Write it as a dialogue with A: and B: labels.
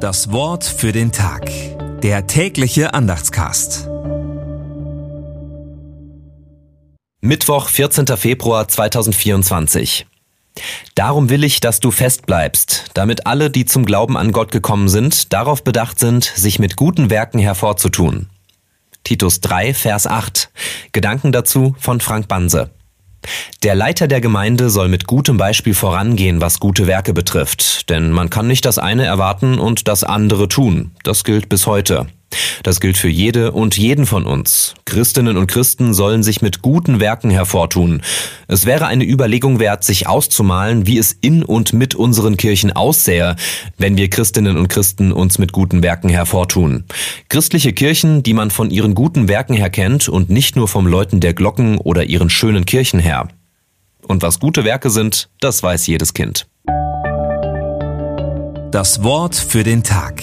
A: Das Wort für den Tag. Der tägliche Andachtscast.
B: Mittwoch, 14. Februar 2024. Darum will ich, dass du fest bleibst, damit alle, die zum Glauben an Gott gekommen sind, darauf bedacht sind, sich mit guten Werken hervorzutun. Titus 3, Vers 8. Gedanken dazu von Frank Banse. Der Leiter der Gemeinde soll mit gutem Beispiel vorangehen, was gute Werke betrifft, denn man kann nicht das eine erwarten und das andere tun. Das gilt bis heute. Das gilt für jede und jeden von uns. Christinnen und Christen sollen sich mit guten Werken hervortun. Es wäre eine Überlegung wert, sich auszumalen, wie es in und mit unseren Kirchen aussähe, wenn wir Christinnen und Christen uns mit guten Werken hervortun. Christliche Kirchen, die man von ihren guten Werken her kennt und nicht nur vom Läuten der Glocken oder ihren schönen Kirchen her. Und was gute Werke sind, das weiß jedes Kind.
A: Das Wort für den Tag.